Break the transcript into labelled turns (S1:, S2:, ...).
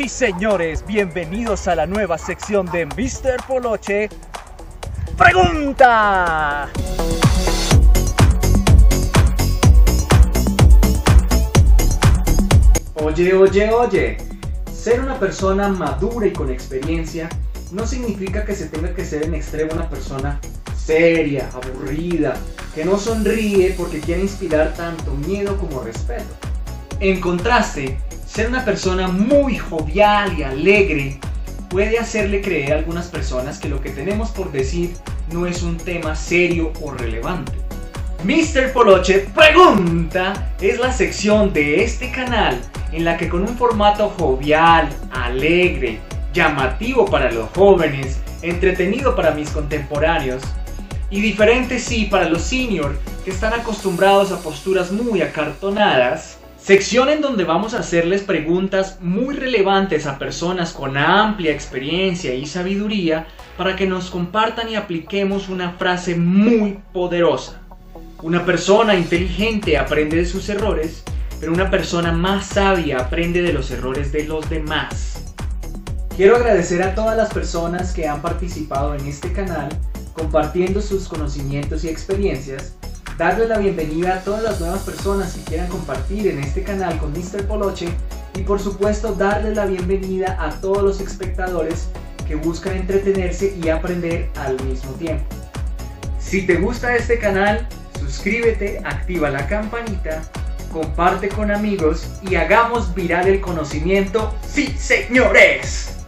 S1: Sí, señores, bienvenidos a la nueva sección de Mr. Poloche. ¡Pregunta! Oye, oye, oye. Ser una persona madura y con experiencia no significa que se tenga que ser en extremo una persona seria, aburrida, que no sonríe porque quiere inspirar tanto miedo como respeto. En contraste, ser una persona muy jovial y alegre puede hacerle creer a algunas personas que lo que tenemos por decir no es un tema serio o relevante. Mr. Poloche Pregunta es la sección de este canal en la que con un formato jovial, alegre, llamativo para los jóvenes, entretenido para mis contemporáneos y diferente sí para los senior que están acostumbrados a posturas muy acartonadas, sección en donde vamos a hacerles preguntas muy relevantes a personas con amplia experiencia y sabiduría para que nos compartan y apliquemos una frase muy poderosa. Una persona inteligente aprende de sus errores, pero una persona más sabia aprende de los errores de los demás. Quiero agradecer a todas las personas que han participado en este canal compartiendo sus conocimientos y experiencias, darle la bienvenida a todas las nuevas personas que quieran compartir en este canal con Mr. Poloche y por supuesto darle la bienvenida a todos los espectadores que buscan entretenerse y aprender al mismo tiempo. Si te gusta este canal, suscríbete, activa la campanita, comparte con amigos y hagamos viral el conocimiento. ¡Sí, señores!